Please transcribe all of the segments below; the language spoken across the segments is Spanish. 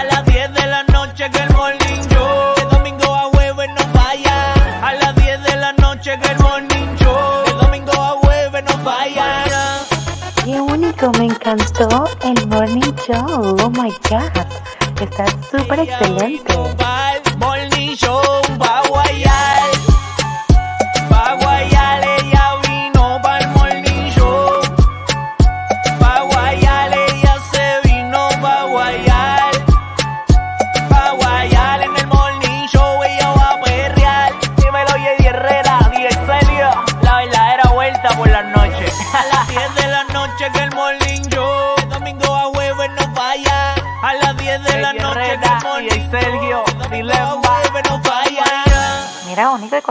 A las 10 de la noche que el morning show. De domingo a jueves no falla. A las 10 de la noche que el morning show. De domingo a jueves no falla. Qué único, me encantó el morning show. Oh my god, está súper excelente.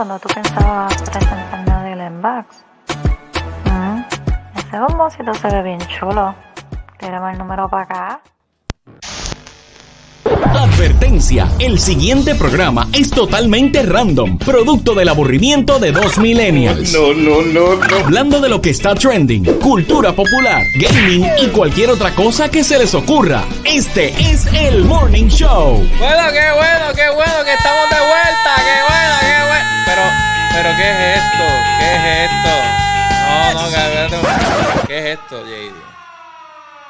Cuando tú pensabas presentarme del Embax, mm, ese bombocito se ve bien chulo. Tírame el número para acá. Advertencia, el siguiente programa es totalmente random, producto del aburrimiento de dos millennials. No, no, no, no. Hablando de lo que está trending, cultura popular, gaming y cualquier otra cosa que se les ocurra. Este es el Morning Show. Bueno, qué bueno, qué bueno que estamos de vuelta. Qué bueno, qué bueno. Pero, ¿qué es esto? ¿Qué es esto? No, no, que- ¿qué es esto, JD?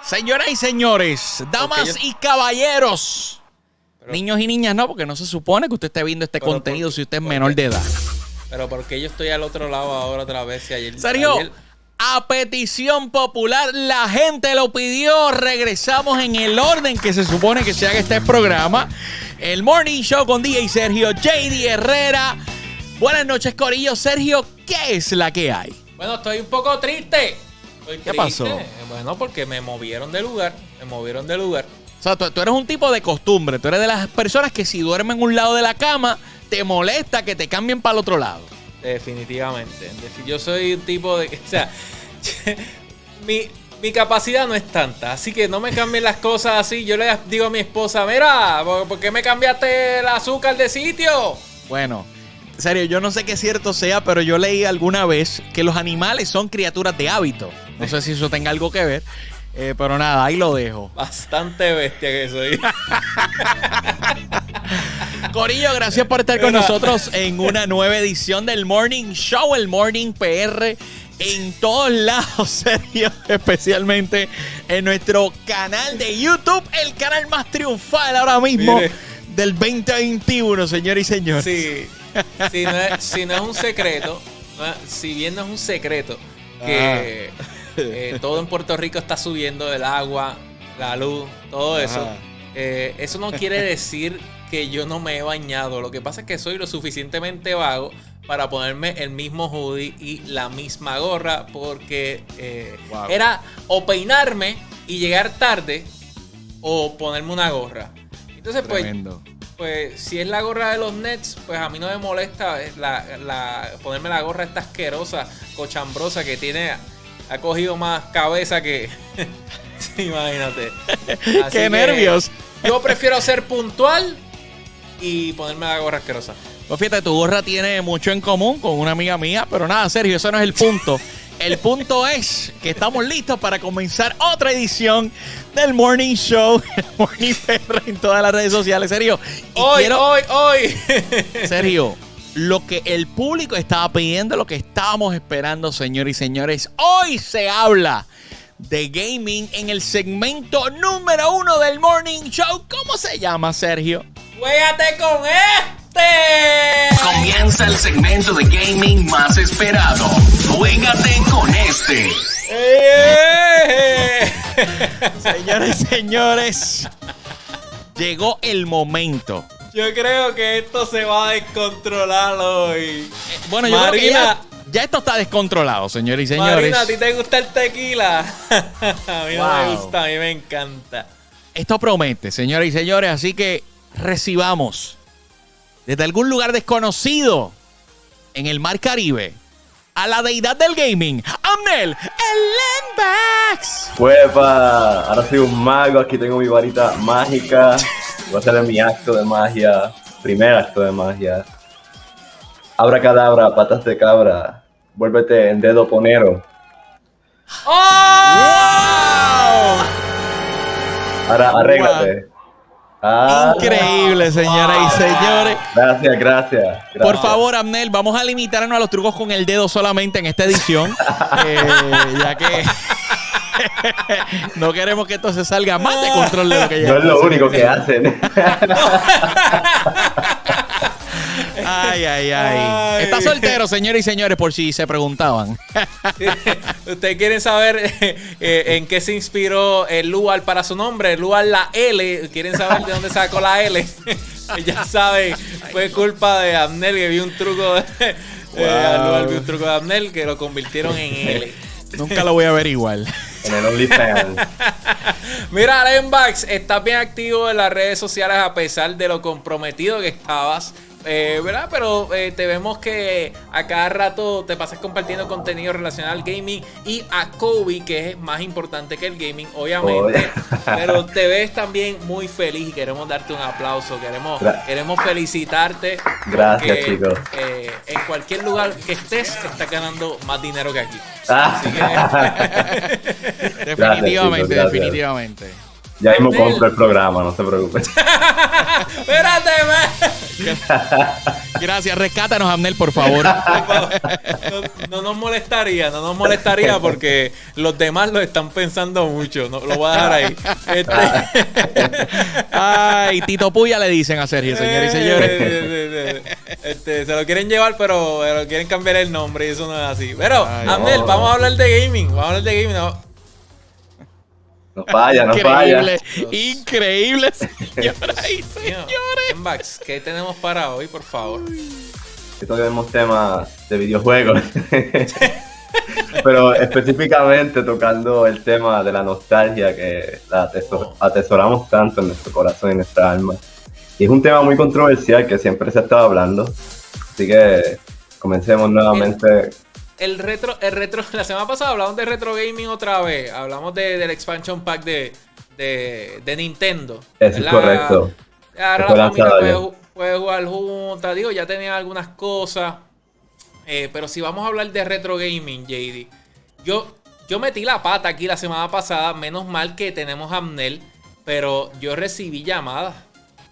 Señoras y señores, damas y caballeros. Pero- Niños y niñas no, porque no se supone que usted esté viendo este Pero contenido si usted es ¿Por menor de edad. Pero porque yo estoy al otro lado ahora otra vez y ayer. Sergio, ayer- a petición popular, la gente lo pidió. Regresamos en el orden que se supone que se haga este programa. El Morning Show con DJ Sergio, JD Herrera. Buenas noches, Corillo. Sergio, ¿qué es la que hay? Bueno, estoy un poco triste. Estoy ¿Qué triste. pasó? Bueno, porque me movieron de lugar. Me movieron de lugar. O sea, tú, tú eres un tipo de costumbre. Tú eres de las personas que si duermen en un lado de la cama, te molesta que te cambien para el otro lado. Definitivamente. Defi- Yo soy un tipo de. O sea, mi, mi capacidad no es tanta. Así que no me cambien las cosas así. Yo le digo a mi esposa: Mira, ¿por, qué me cambiaste el azúcar de sitio? Bueno, en serio, yo no sé qué cierto sea, pero yo leí alguna vez que los animales son criaturas de hábito. No sé si eso tenga algo que ver. eh, pero nada, ahí lo dejo. Bastante bestia que soy. Corillo, gracias por estar con nosotros en una nueva edición del Morning Show, el Morning PR. En todos lados, Sergio, especialmente en nuestro canal de YouTube, el canal más triunfal ahora mismo Mire. del 2021, señores y señores. Sí. Si no es, si no es un secreto, si bien no es un secreto, que eh, todo en Puerto Rico está subiendo el agua, la luz, todo eso. Eh, eso no quiere decir que yo no me he bañado. Lo que pasa es que soy lo suficientemente vago para ponerme el mismo hoodie y la misma gorra porque eh, Wow. era o peinarme y llegar tarde o ponerme una gorra. Entonces, pues, Tremendo. pues si es la gorra de los Nets, pues a mí no me molesta la, la- ponerme la gorra esta asquerosa, cochambrosa que tiene, ha cogido más cabeza que... Imagínate. Así ¡Qué que nervios! Yo prefiero ser puntual y ponerme la gorra asquerosa. Pues fíjate, tu gorra tiene mucho en común con una amiga mía, pero nada, Sergio, eso no es el punto. El punto es que estamos listos para comenzar otra edición del Morning Show, el Morning PR en todas las redes sociales, Sergio. Hoy, quiero- hoy, hoy. Sergio, lo que el público estaba pidiendo, lo que estábamos esperando, señores y señores, hoy se habla de gaming en el segmento número uno del Morning Show. ¿Cómo se llama, Sergio? ¡Juégate con este! Comienza el segmento de gaming más esperado. Juégate con este. ¡Eh! Señores y señores, llegó el momento. Yo creo que esto se va a descontrolar hoy. Eh, Bueno, yo creo que Marina. ya, ya esto está descontrolado, señores y señores. Marina, ¿a ti te gusta el tequila? a mí no me gusta, a mí me encanta. Esto promete, señores y señores, así que recibamos desde algún lugar desconocido en el Mar Caribe a la deidad del gaming, Amnel, el Lembax. Huepa, ahora soy un mago, aquí tengo mi varita mágica. Voy a hacer mi acto de magia, primer acto de magia. Abra cadabra, patas de cabra, vuélvete en dedo ponero. ¡Oh! Ahora arréglate. Ah, Increíble, señoras y señores. Gracias, gracias. gracias. Por favor, Amnel, vamos a limitarnos a los trucos con el dedo solamente en esta edición. eh, ya que no queremos que esto se salga más de control de lo que ya No es lo único que hacen. Ay, ay, ay. Ay. Está soltero, señores y señores, por si se preguntaban. Ustedes quieren saber eh, en qué se inspiró el Lual para su nombre, el Lual la L. ¿Quieren saber de dónde sacó la L? ya saben, fue culpa de Abnel que vio un truco de. eh, Wow. Vio un truco de Abnel que lo convirtieron en L. Nunca lo voy a ver igual. en el OnlyFans. Mira, Lembax, estás bien activo en las redes sociales a pesar de lo comprometido que estabas. Eh, ¿Verdad? Pero eh, te vemos que a cada rato te pasas compartiendo contenido relacionado al gaming y a Kobe, que es más importante que el gaming, obviamente. Pero te ves también muy feliz y queremos darte un aplauso. Queremos, Gra- queremos felicitarte. Gracias, porque, chicos. eh, en cualquier lugar que estés, estás ganando más dinero que aquí. Ah. Definitivamente, chicos, gracias. definitivamente. Ya mismo compro el programa, no se preocupen. Espérate, man. Gracias, rescátanos, Amnel, por favor. no, no nos molestaría, no nos molestaría porque los demás lo están pensando mucho. No, lo voy a dejar ahí. Este- Ay, Tito Puya le dicen a Sergio, señores y señores. Este, se lo quieren llevar, pero, pero quieren cambiar el nombre y eso no es así. Pero, Amnel, no. vamos a hablar de gaming. Vamos a hablar de gaming. No. No falla, no Increíble, falla. increíble, señoras y señores. Embax, ¿qué tenemos para hoy, por favor? Que toquemos temas de videojuegos. Pero específicamente tocando el tema de la nostalgia que la ateso- atesoramos tanto en nuestro corazón y en nuestra alma. Y es un tema muy controversial que siempre se ha estado hablando. Así que comencemos nuevamente. El retro, el retro, la semana pasada hablamos de retro gaming otra vez. Hablamos de, del expansion pack de, de, de Nintendo. Eso es correcto. Ahora la familia puede, jugar juntas. Digo, ya tenían algunas cosas. Eh, pero si vamos a hablar de retro gaming, JD. Yo, yo metí la pata aquí la semana pasada. Menos mal que tenemos Amnel. Pero yo recibí llamadas.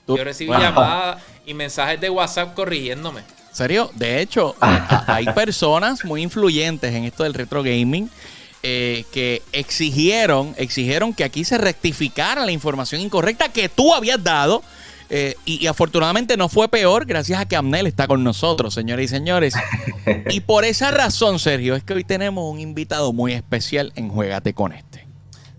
Yo recibí Wow. llamadas y mensajes de WhatsApp corrigiéndome. Serio, de hecho, a- hay personas muy influyentes en esto del retro gaming eh, que exigieron, exigieron que aquí se rectificara la información incorrecta que tú habías dado. eh, y, y afortunadamente no fue peor gracias a que Amnel está con nosotros, señores y señores. Y por esa razón, Sergio, es que hoy tenemos un invitado muy especial en Juegate con este.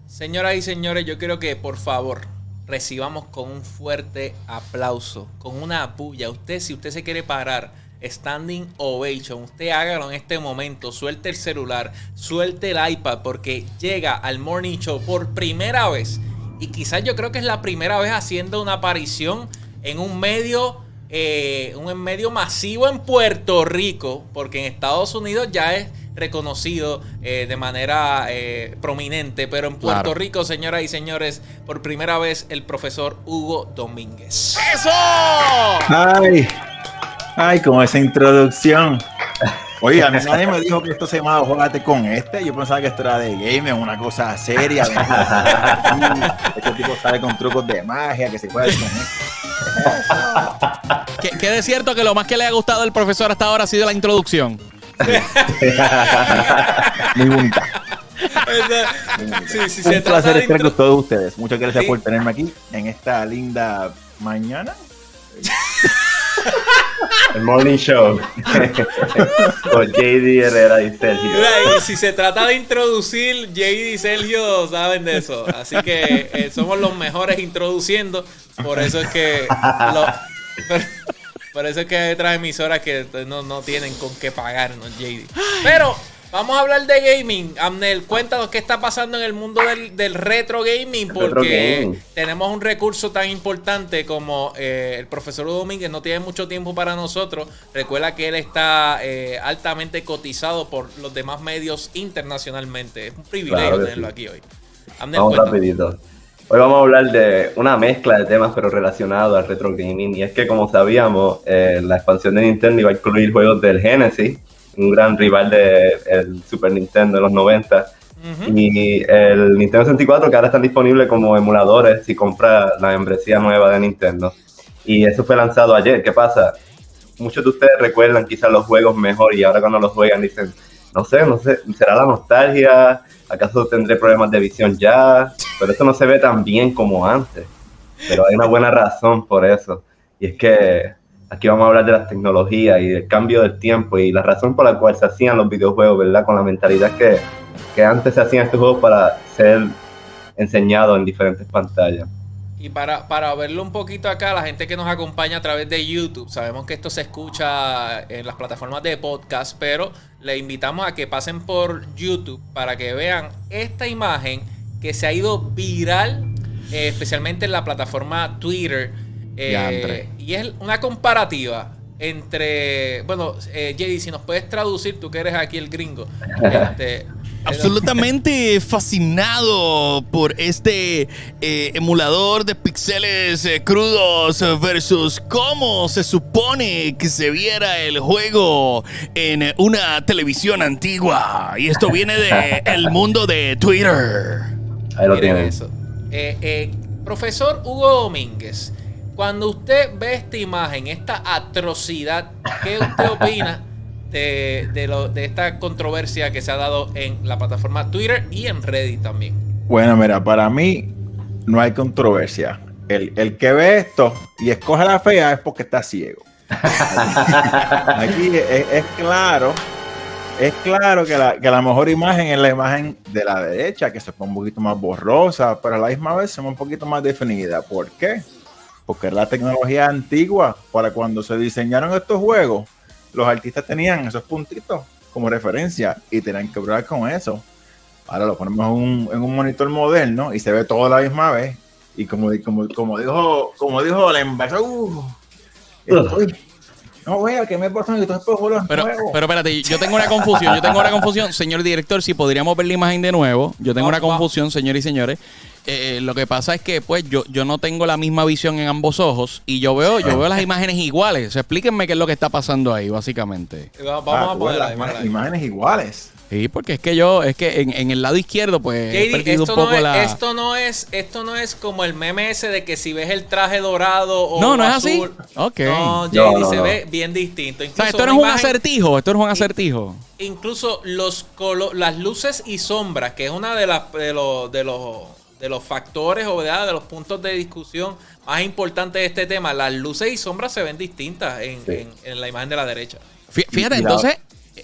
Señoras y señores, yo quiero que por favor recibamos con un fuerte aplauso, con una puya. Usted, si usted se quiere parar, standing ovation, usted hágalo en este momento. Suelte el celular, suelte el iPad, porque llega al Morning Show por primera vez. Y quizás yo creo que es la primera vez haciendo una aparición en un medio, eh, un medio masivo en Puerto Rico, porque en Estados Unidos ya es reconocido eh, de manera eh, prominente, pero en Puerto Claro. Rico, señoras y señores, por primera vez el profesor Hugo Domínguez. ¡Eso! Ay, ay, con esa introducción. Oye, a mí nadie me dijo que esto se llamaba Jógate con este. Yo pensaba que esto era de gaming, una cosa seria. este tipo sale con trucos de magia, que se puede con esto. Que, que de cierto que lo más que le ha gustado al profesor hasta ahora ha sido la introducción. Muy bonita. Sí, sí, Un se placer de estar con todos ustedes. Muchas gracias Sí. por tenerme aquí en esta linda mañana. El Morning Show. Con JD Herrera y Sergio. Mira, y si se trata de introducir, JD y Sergio saben de eso. Así que eh, somos los mejores introduciendo. Por eso es que. lo- por, por eso es que hay otras emisoras que no, no tienen con qué pagarnos, JD. Pero vamos a hablar de gaming. Amnel, cuéntanos qué está pasando en el mundo del, del retro gaming. Retro Porque gaming. tenemos un recurso tan importante como eh, el profesor Domínguez no tiene mucho tiempo para nosotros. Recuerda que él está eh, altamente cotizado por los demás medios internacionalmente. Es un privilegio Claro tenerlo sí. aquí hoy. Amnel, Vamos cuéntanos. rapidito. Hoy vamos a hablar de una mezcla de temas pero relacionados al retro gaming y es que como sabíamos eh, la expansión de Nintendo iba a incluir juegos del Genesis, un gran rival del Super Nintendo de los 90 Y el Nintendo 64 que ahora están disponibles como emuladores si compra la membresía nueva de Nintendo. Y eso fue lanzado ayer. ¿Qué pasa? Muchos de ustedes recuerdan quizás los juegos mejor y ahora cuando los juegan dicen, no sé, no sé, ¿será la nostalgia? ¿Acaso tendré problemas de visión ya? Pero eso no se ve tan bien como antes. Pero hay una buena razón por eso. Y es que aquí vamos a hablar de las tecnologías y del cambio del tiempo y la razón por la cual se hacían los videojuegos, ¿verdad? Con la mentalidad que, que antes se hacían estos juegos para ser enseñados en diferentes pantallas. Y para, para verlo un poquito acá, la gente que nos acompaña a través de YouTube, sabemos que esto se escucha en las plataformas de podcast, pero le invitamos a que pasen por YouTube para que vean esta imagen que se ha ido viral, eh, especialmente en la plataforma Twitter. Eh, y es una comparativa entre, bueno, eh, JD, si nos puedes traducir, tú que eres aquí el gringo. Este, Absolutamente fascinado por este eh, emulador de pixeles eh, crudos versus cómo se supone que se viera el juego en una televisión antigua. Y esto viene de el mundo de Twitter. Ahí lo tienen. eso. Eh, eh, profesor Hugo Domínguez, cuando usted ve esta imagen, esta atrocidad, ¿qué usted opina de, de lo- de esta controversia que se ha dado en la plataforma Twitter y en Reddit también? Bueno, mira, para mí no hay controversia. El, el que ve esto y escoge la fea es porque está ciego. Aquí es, es claro, es claro que la, que la mejor imagen es la imagen de la derecha, que se pone un poquito más borrosa, pero a la misma vez se ve un poquito más definida. ¿Por qué? Porque es la tecnología antigua. Para cuando se diseñaron estos juegos, los artistas tenían esos puntitos como referencia y tenían que probar con eso. Ahora lo ponemos en un, en un monitor moderno y se ve todo a la misma vez. Y como, como, como dijo, como dijo el uh, estoy- no vea que me estos juegos Pero, nuevos. pero espérate, yo tengo una confusión, yo tengo una confusión, señor director, si podríamos ver la imagen de nuevo. Yo tengo una Vamos, vamos. confusión, señores y señores. Eh, lo que pasa es que pues yo, yo no tengo la misma visión en ambos ojos y yo veo, yo veo las imágenes iguales. Explíquenme qué es lo que está pasando ahí, básicamente. Ah, Vamos a tú ves ponerla las imágenes iguales. Sí, porque es que yo, es que en, en el lado izquierdo, pues he JD, perdido esto, un poco no es, la. esto no es esto no es como el meme ese de que si ves el traje dorado o No, no es así. azul. Ok. No, JD No, no, se no. ve bien distinto. O sea, Incluso esto no es un imagen- acertijo, esto no es un acertijo. incluso los colo- las luces y sombras, que es una de las de los de los de los factores o ¿verdad? de los puntos de discusión más importantes de este tema, las luces y sombras se ven distintas en, Sí. en- en la imagen de la derecha. Fí- Fíjate, entonces,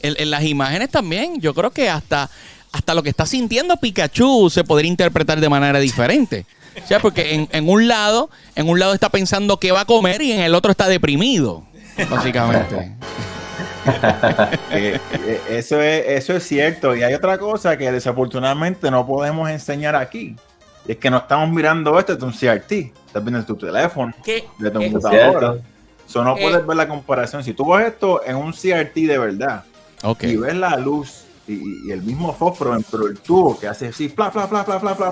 en, en las imágenes también, yo creo que hasta, hasta lo que está sintiendo Pikachu se podría interpretar de manera diferente. O sea, porque en, en un lado, en un lado está pensando qué va a comer y en el otro está deprimido, básicamente. Eh, eh, eso, es, eso es cierto. Y hay otra cosa que desafortunadamente no podemos enseñar aquí. Y es que no estamos mirando esto de un CRT. Estás viendo en tu teléfono, ¿Qué? de tu computadora. Eso no Eh. puedes ver la comparación. Si tú ves esto en un CRT de verdad Y ves la luz y, y el mismo fósforo dentro del tubo que hace así, pla, pla,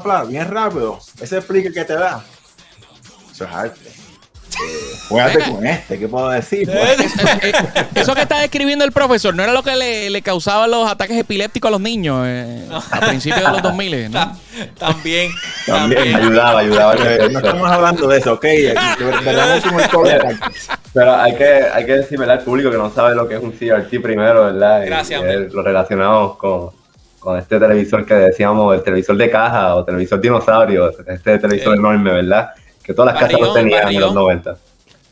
pla, bien rápido, ese explica que te da. Eso es arte. Eh, Venga. con este, ¿qué puedo decir? Eh, Eso que está describiendo el profesor, ¿no era lo que le, le causaba los ataques epilépticos a los niños eh, a principios de los 2000? ¿no? Ta- También, También también. ayudaba, ayudaba. Eh, no estamos hablando de eso, ok. Aquí. Pero hay que, hay que decir, ¿verdad? Al público que no sabe lo que es un CRT primero, ¿verdad? Gracias, y lo relacionamos con, con este televisor que decíamos, el televisor de caja o televisor dinosaurio, este televisor Eh. enorme, ¿verdad? Que todas las casas lo Barrigón, tenían en los barrigón. 90.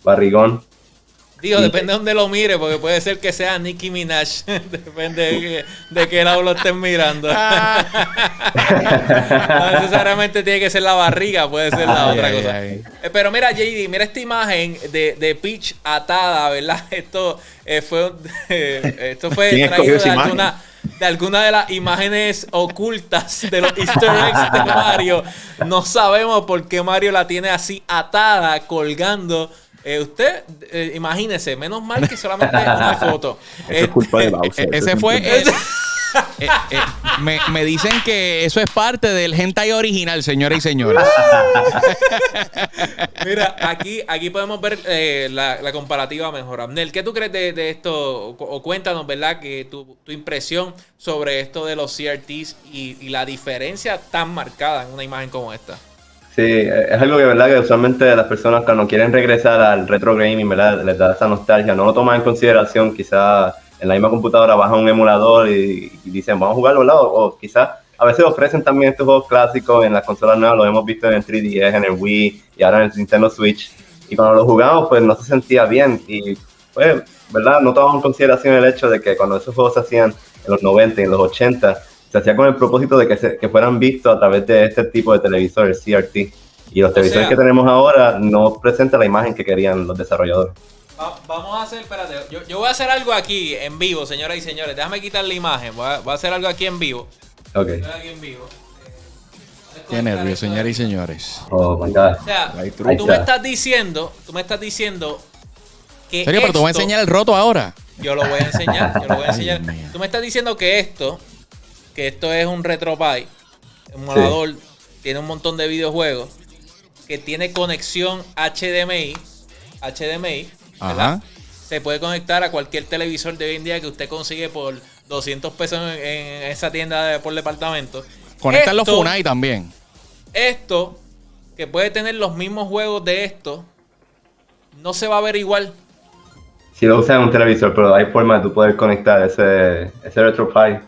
Barrigón. Digo, Sí. depende de dónde lo mire, porque puede ser que sea Nicki Minaj. depende de, que- de qué lado lo estén mirando. no necesariamente tiene que ser la barriga, puede ser la Ay, otra ay, cosa. ay. Eh, Pero mira, JD, mira esta imagen de, de Peach atada, ¿verdad? Esto eh, fue, eh, esto fue ¿Quién traído escogió de alguna, de alguna de las imágenes ocultas de los easter eggs de Mario. No sabemos por qué Mario la tiene así atada, colgando. Eh, usted, eh, imagínese, menos mal que solamente una foto. Eso es culpa de Bowser. Ese es fue Eh, eh, me, me dicen que eso es parte del hentai original, señoras y señores. Mira, aquí, aquí podemos ver eh, la, la comparativa mejor. Abnel, ¿qué tú crees de, de esto? O, o cuéntanos, ¿verdad? Que tu, tu impresión sobre esto de los CRTs y, y la diferencia tan marcada en una imagen como esta. Sí, es algo que verdad que usualmente las personas cuando quieren regresar al retro gaming, ¿verdad? Les da esa nostalgia, no lo toman en consideración, quizás en la misma computadora bajan un emulador y, dicen, vamos a jugarlo, ¿verdad? O, o quizás a veces ofrecen también estos juegos clásicos en las consolas nuevas, lo hemos visto en el 3DS, en el Wii y ahora en el Nintendo Switch. Y cuando lo jugamos, pues no se sentía bien y, pues, ¿verdad? No tomamos en consideración el hecho de que cuando esos juegos se hacían en los 90 y en los 80, se hacía con el propósito de que, se- que fueran vistos a través de este tipo de televisor, el CRT. Y los televisores sea- que tenemos ahora no presentan la imagen que querían los desarrolladores. Va- vamos a hacer, espérate, yo, yo voy a hacer algo aquí en vivo, señoras y señores. Déjame quitar la imagen, voy a, voy a hacer algo aquí en vivo. Ok. Voy a hacer aquí en vivo. Eh, Qué nervios, señoras y señores. Oh my god. O sea, tú me estás diciendo, tú me estás diciendo que ¿En serio? Pero te voy a esto- enseñar el roto ahora. Yo lo voy a enseñar, yo lo voy a enseñar. Tú me estás diciendo que esto, que esto es un RetroPie, un emulador, tiene un montón de videojuegos, que tiene conexión HDMI, HDMI. Se puede conectar a cualquier televisor de hoy en día que usted consigue por 200 pesos en, en esa tienda de- por departamento. Conectar los Funai también. Esto, que puede tener los mismos juegos de esto, no se va a ver igual. Si lo usas en un televisor, pero hay forma de tú poder conectar ese, ese RetroPie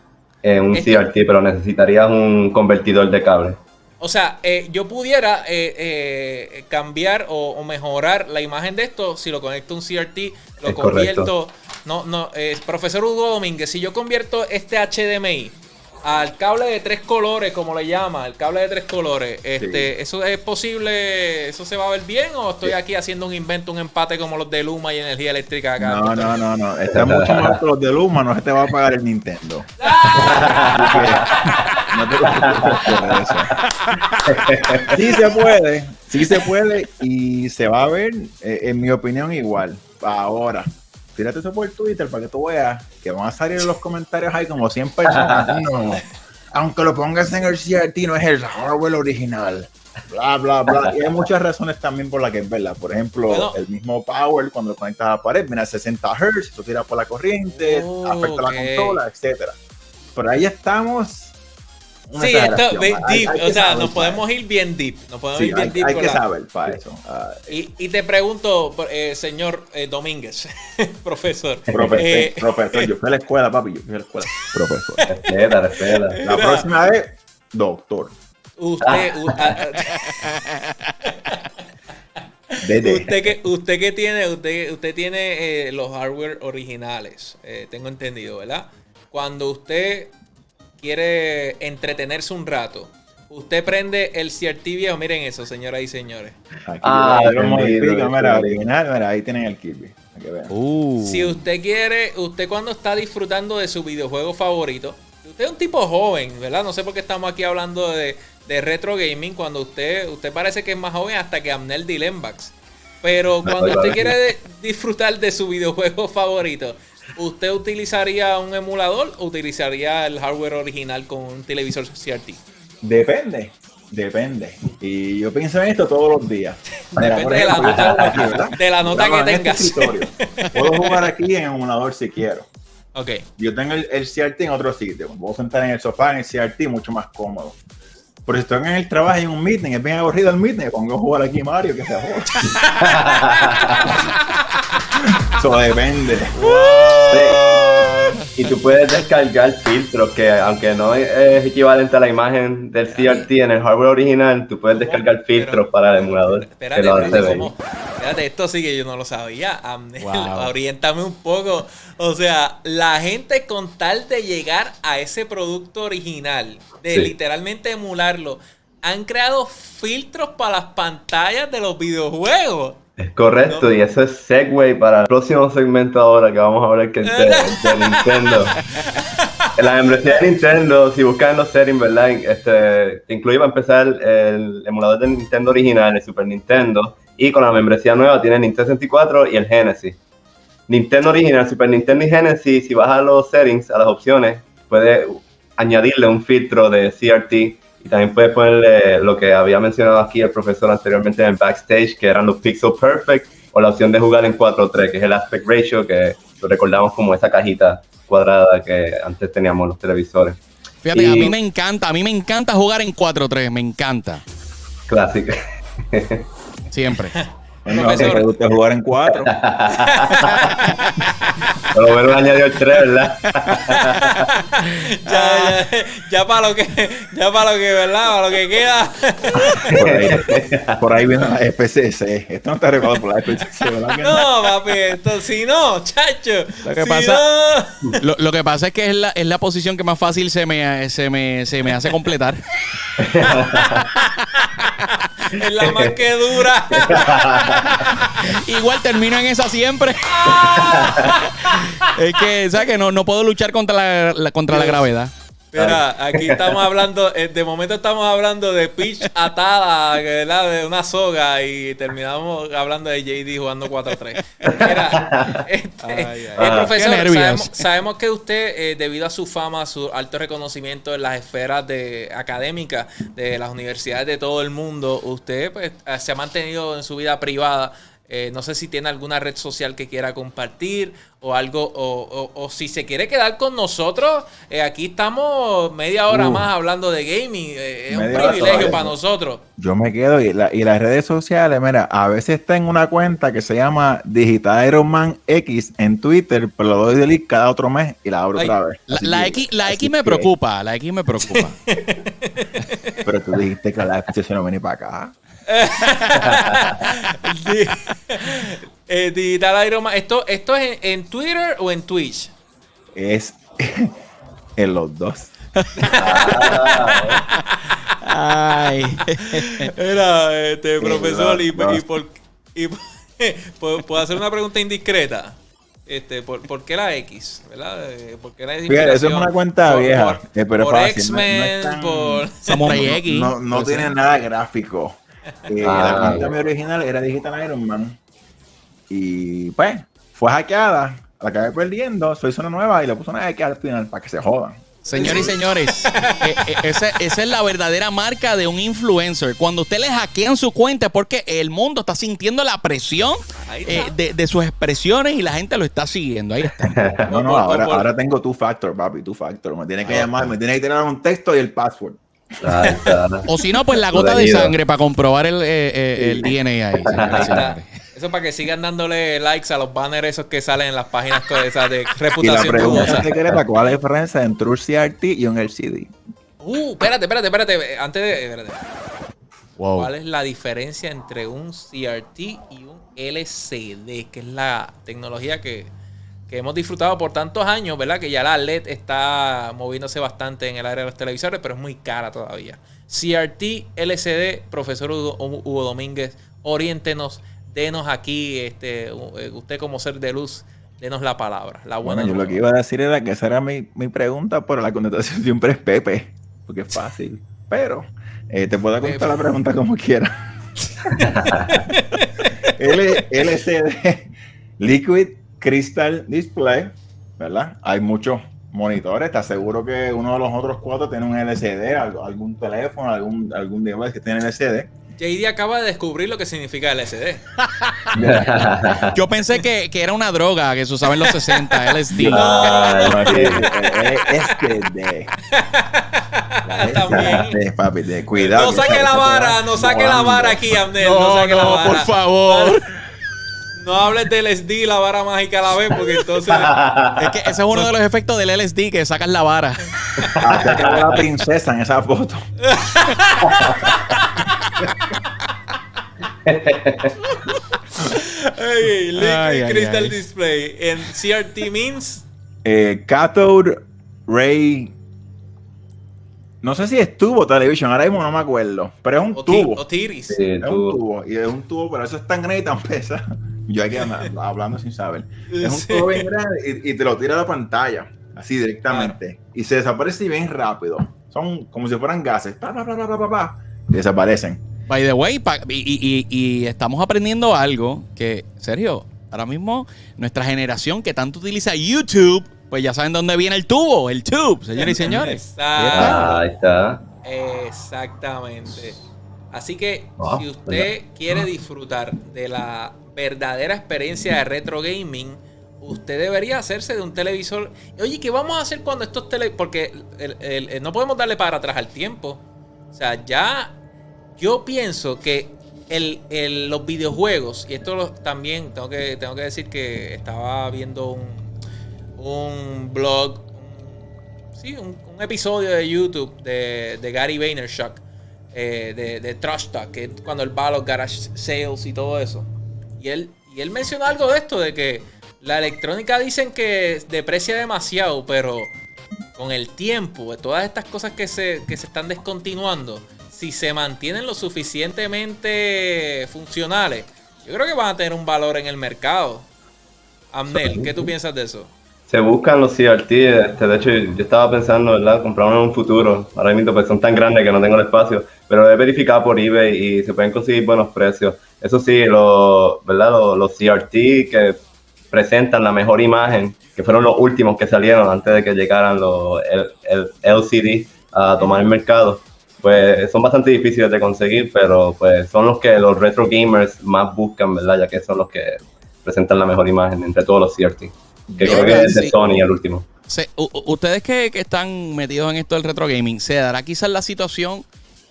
en un Esto- CRT, pero necesitarías un convertidor de cable. O sea, eh, yo pudiera eh, eh, cambiar o, o mejorar la imagen de esto si lo conecto a un CRT, lo Es convierto. correcto. No, no, eh, profesor Hugo Domínguez, si yo convierto este HDMI al cable de tres colores, como le llama, el cable de tres colores, este, ¿eso es posible? ¿Eso se va a ver bien? ¿O estoy aquí haciendo un invento, un empate como los de Luma y energía eléctrica acá? No, no, no, no. Está mucho más que los de Luma, no se te va a pagar el Nintendo. No te preocupes por eso. Sí se puede, sí se puede y se va a ver, eh, en mi opinión, igual. Ahora, tírate eso por Twitter para que tú veas que van a salir en los comentarios ahí como 100 personas. No, aunque lo pongas en el CRT, no es el hardware original. Bla, bla, bla. Y hay muchas razones también por las que es verdad. Por ejemplo, Bueno. el mismo power, cuando lo conectas a la pared, viene a 60 Hz, tú tiras por la corriente, Oh, afecta la consola, etcétera. Pero ahí estamos. Una Sí, esto, Hay- deep, hay o sea, nos podemos ir bien deep. Nos podemos Sí, ir bien hay, deep hay que la- saber para eso. Ah, Y, y te pregunto, eh, señor eh, Domínguez, profesor. profesor, eh, profesor, yo fui a la escuela, papi, yo fui a la escuela. Profesor. Respeta, respeta. La próxima vez, doctor. usted, usted que, usted que tiene, usted, usted tiene eh, los hardware originales, eh, tengo entendido, ¿verdad? Cuando usted quiere entretenerse un rato, usted prende el CRT viejo, miren eso, señoras y señores. Aquí Ah, lo mira, original, mira, ahí tienen el Kirby. para que vean. Uh. Si usted quiere, usted cuando está disfrutando de su videojuego favorito, usted es un tipo joven, ¿verdad? No sé por qué estamos aquí hablando de, de retro gaming cuando usted, usted parece que es más joven hasta que Amnel Dilembax. Pero cuando usted quiere disfrutar de su videojuego favorito, ¿usted utilizaría un emulador o utilizaría el hardware original con un televisor CRT? Depende, depende. Y yo pienso en esto todos los días. Mira, Depende de la nota- aquí, de la nota que este tengas. Puedo jugar aquí en emulador si quiero. Ok. Yo tengo el, el CRT en otro sitio. Me puedo sentar en el sofá en el CRT mucho más cómodo. Pero si estoy en el trabajo en un meeting, es bien aburrido el meeting, me pongo a jugar aquí Mario, que se joda. Eso depende. Sí. Y tú puedes descargar filtros que, aunque no es equivalente a la imagen del CRT en el hardware original, tú puedes descargar filtros Pero- para el emulador. Espérate, que lo hace espérate. ¿cómo? Espérate, esto sí que yo no lo sabía. Amnel, Wow. oriéntame un poco. O sea, la gente con tal de llegar a ese producto original, de Sí. literalmente emularlo, han creado filtros para las pantallas de los videojuegos. Es correcto, No. y eso es segue para el próximo segmento ahora que vamos a hablar que es de, de Nintendo. En la membresía de Nintendo, si buscan en los settings, ¿verdad? Este, te incluye para empezar el emulador del Nintendo original, el Super Nintendo, y con la membresía nueva tiene el Nintendo 64 y el Genesis. Nintendo original, Super Nintendo y Genesis, si vas a los settings, a las opciones, puedes añadirle un filtro de CRT y también puedes ponerle lo que había mencionado aquí el profesor anteriormente en backstage, que eran los pixel perfect o la opción de jugar en 4.3, que es el aspect ratio, que lo recordamos como esa cajita cuadrada que antes teníamos en los televisores. Fíjate, Y- a mí me encanta, a mí me encanta jugar en 4-3, me encanta. Clásico. Siempre. Es mejor que te guste jugar en cuatro. Por lo menos añadió el 3, ¿verdad? ya, ya, ya para lo que, ya para lo que, ¿verdad? Para lo que queda. Por ahí, por ahí viene la SPCC. Esto no está regulado por la SPCC, ¿verdad? no? No, papi, esto, si no, chacho. Lo que si pasa- no- Lo, lo que pasa es que es la, es la posición que más fácil se me, se me, se me hace completar. es la más que dura. Igual termino en esa siempre. Es que, ¿sabes? Que no, no puedo luchar contra la, la- contra la gravedad. Mira, aquí estamos hablando, eh, de momento estamos hablando de pitch atada, ¿verdad? De una soga y terminamos hablando de JD jugando 4-3. Mira, este, Ay, ay. eh, profesor, sabemos, sabemos que usted, eh, debido a su fama, su alto reconocimiento en las esferas de, académicas de las universidades de todo el mundo, usted pues, se ha mantenido en su vida privada. Eh, no sé si tiene alguna red social que quiera compartir o algo, o, o- o si se quiere quedar con nosotros, eh, aquí estamos media hora Uh. más hablando de gaming. eh, es un privilegio para nosotros. Yo me quedo y, la- y las redes sociales, mira, a veces tengo una cuenta que se llama Digital Iron Man X en Twitter, pero lo doy delete cada otro mes y la abro Ay, otra vez. La, X, la X me que- preocupa, la X me preocupa. Pero tú dijiste que la exposición no venía para acá. Eh, Digital Iron Man. ¿Esto, esto es en, en Twitter o en Twitch? Es en los dos. Ay. Era, este, profesor, no, y, no. y por, y ¿puedo, puedo hacer una pregunta indiscreta? Este, ¿por, por qué la X? ¿Verdad? Eh, ¿Por qué la Fíjate, eso es una cuenta Por- vieja, Por, eh, pero por fácil, no- no X-Men, por... Samurai X. No, no Puede tiene ser. nada gráfico. Eh, Ah, la cuenta ya. mi original era Digital Iron Man. Y pues, fue hackeada. La acabé perdiendo. Soy una nueva y le puse una X al final para que se jodan. Señores y señores, eh, eh, esa, esa es la verdadera marca de un influencer. Cuando usted le hackean su cuenta es porque el mundo está sintiendo la presión eh, de, de sus expresiones y la gente lo está siguiendo. Ahí está. No, no, ahora, por- ahora tengo two factor, papi, two factor. Me tiene que Ah, llamar, me tiene que tirar un texto y el password. Ahí está. O si no, pues la gota de sangre para comprobar el, eh, eh, el DNA ahí. Eso para que sigan dándole likes a los banners esos que salen en las páginas esas de Y la reputación pregunta que cuál es la diferencia entre un CRT y un LCD. Uh, espérate, espérate, espérate. Antes de. Espérate. Wow. ¿Cuál es la diferencia entre un CRT y un LCD? Que es la tecnología que, que hemos disfrutado por tantos años, ¿verdad? Que ya la LED está moviéndose bastante en el área de los televisores, pero es muy cara todavía. CRT, LCD, profesor Hugo, Hugo Domínguez, oriéntenos, denos aquí, este, usted como ser de luz, denos la palabra, la buena Bueno, yo lo que iba a decir era que esa era mi, mi pregunta, pero la contestación siempre es Pepe, porque es fácil. Pero eh, te puedo contestar la pregunta como quieras. L- LCD, Liquid Crystal Display, ¿verdad? Hay muchos monitores, te aseguro que uno de los otros cuatro tiene un LCD, algo- algún teléfono, algún, algún device que tiene LCD. JD acaba de descubrir lo que significa LCD. Yo pensé que, que era una droga que se usaba en los 60, LSD. No, eh, SD. La También. Papi, de cuidado. No que saque la vara, no saque la vara aquí, Amnel. No, No, saque la no, vara. por favor. No hables del SD, la vara mágica a la vez, porque entonces. Es que ese es uno de los efectos del LSD que sacas la vara. Hasta acabó la princesa en esa foto. Hey, Liquid ay, Crystal ay. Display. En CRT means. Eh, cathode Ray. No sé si es tubo television, ahora mismo no me acuerdo. Pero es un O, ti- tubo. o tiris. Sí, Es un tubo. Y es un tubo, pero eso es tan grande y tan pesado. Yo aquí ando- hablando sin saber. Es un bien grande y, y te lo tira a la pantalla. Así directamente. Y se desaparece bien rápido. Son como si fueran gases. Pa, pa, pa, pa, pa, pa, pa, y desaparecen. By the way, pa- y, y- y- y estamos aprendiendo algo que, Sergio, ahora mismo nuestra generación que tanto utiliza YouTube pues ya saben dónde viene el tubo, el tube, señores y señores. Exacto. Ah, ahí está. Exactamente. Así que Ah, si usted quiere disfrutar de la verdadera experiencia de retro gaming, usted debería hacerse de un televisor. Oye, ¿qué vamos a hacer cuando estos tele... Porque no podemos darle para atrás al tiempo. O sea, ya yo pienso que los videojuegos, y esto también tengo que, tengo que decir que estaba viendo un, un blog, un- sí, un, un episodio de YouTube de, de Gary Vaynerchuk, eh, de, de Trash Talk, que es cuando él va a los garage sales y todo eso. Y él, y él menciona algo de esto, de que la electrónica dicen que deprecia demasiado, pero con el tiempo, de todas estas cosas que se, que se están descontinuando, si se mantienen lo suficientemente funcionales, yo creo que van a tener un valor en el mercado. Amnel, ¿qué tú piensas de eso? Se buscan los CRT, este, de hecho yo estaba pensando, ¿verdad? Comprar uno en un futuro. Ahora mismo pues son tan grandes que no tengo el espacio, pero he verificado por eBay y se pueden conseguir buenos precios. Eso sí, los, ¿verdad? Los, los CRT que presentan la mejor imagen, que fueron los últimos que salieron antes de que llegaran los el, el LCD a tomar el mercado, pues son bastante difíciles de conseguir, pero pues son los que los retro gamers más buscan, ¿verdad? Ya que son los que presentan la mejor imagen entre todos los CRT. Que creo que es de. Sony el último. Se- ustedes que, que están metidos en esto del retro gaming, ¿se dará quizás la situación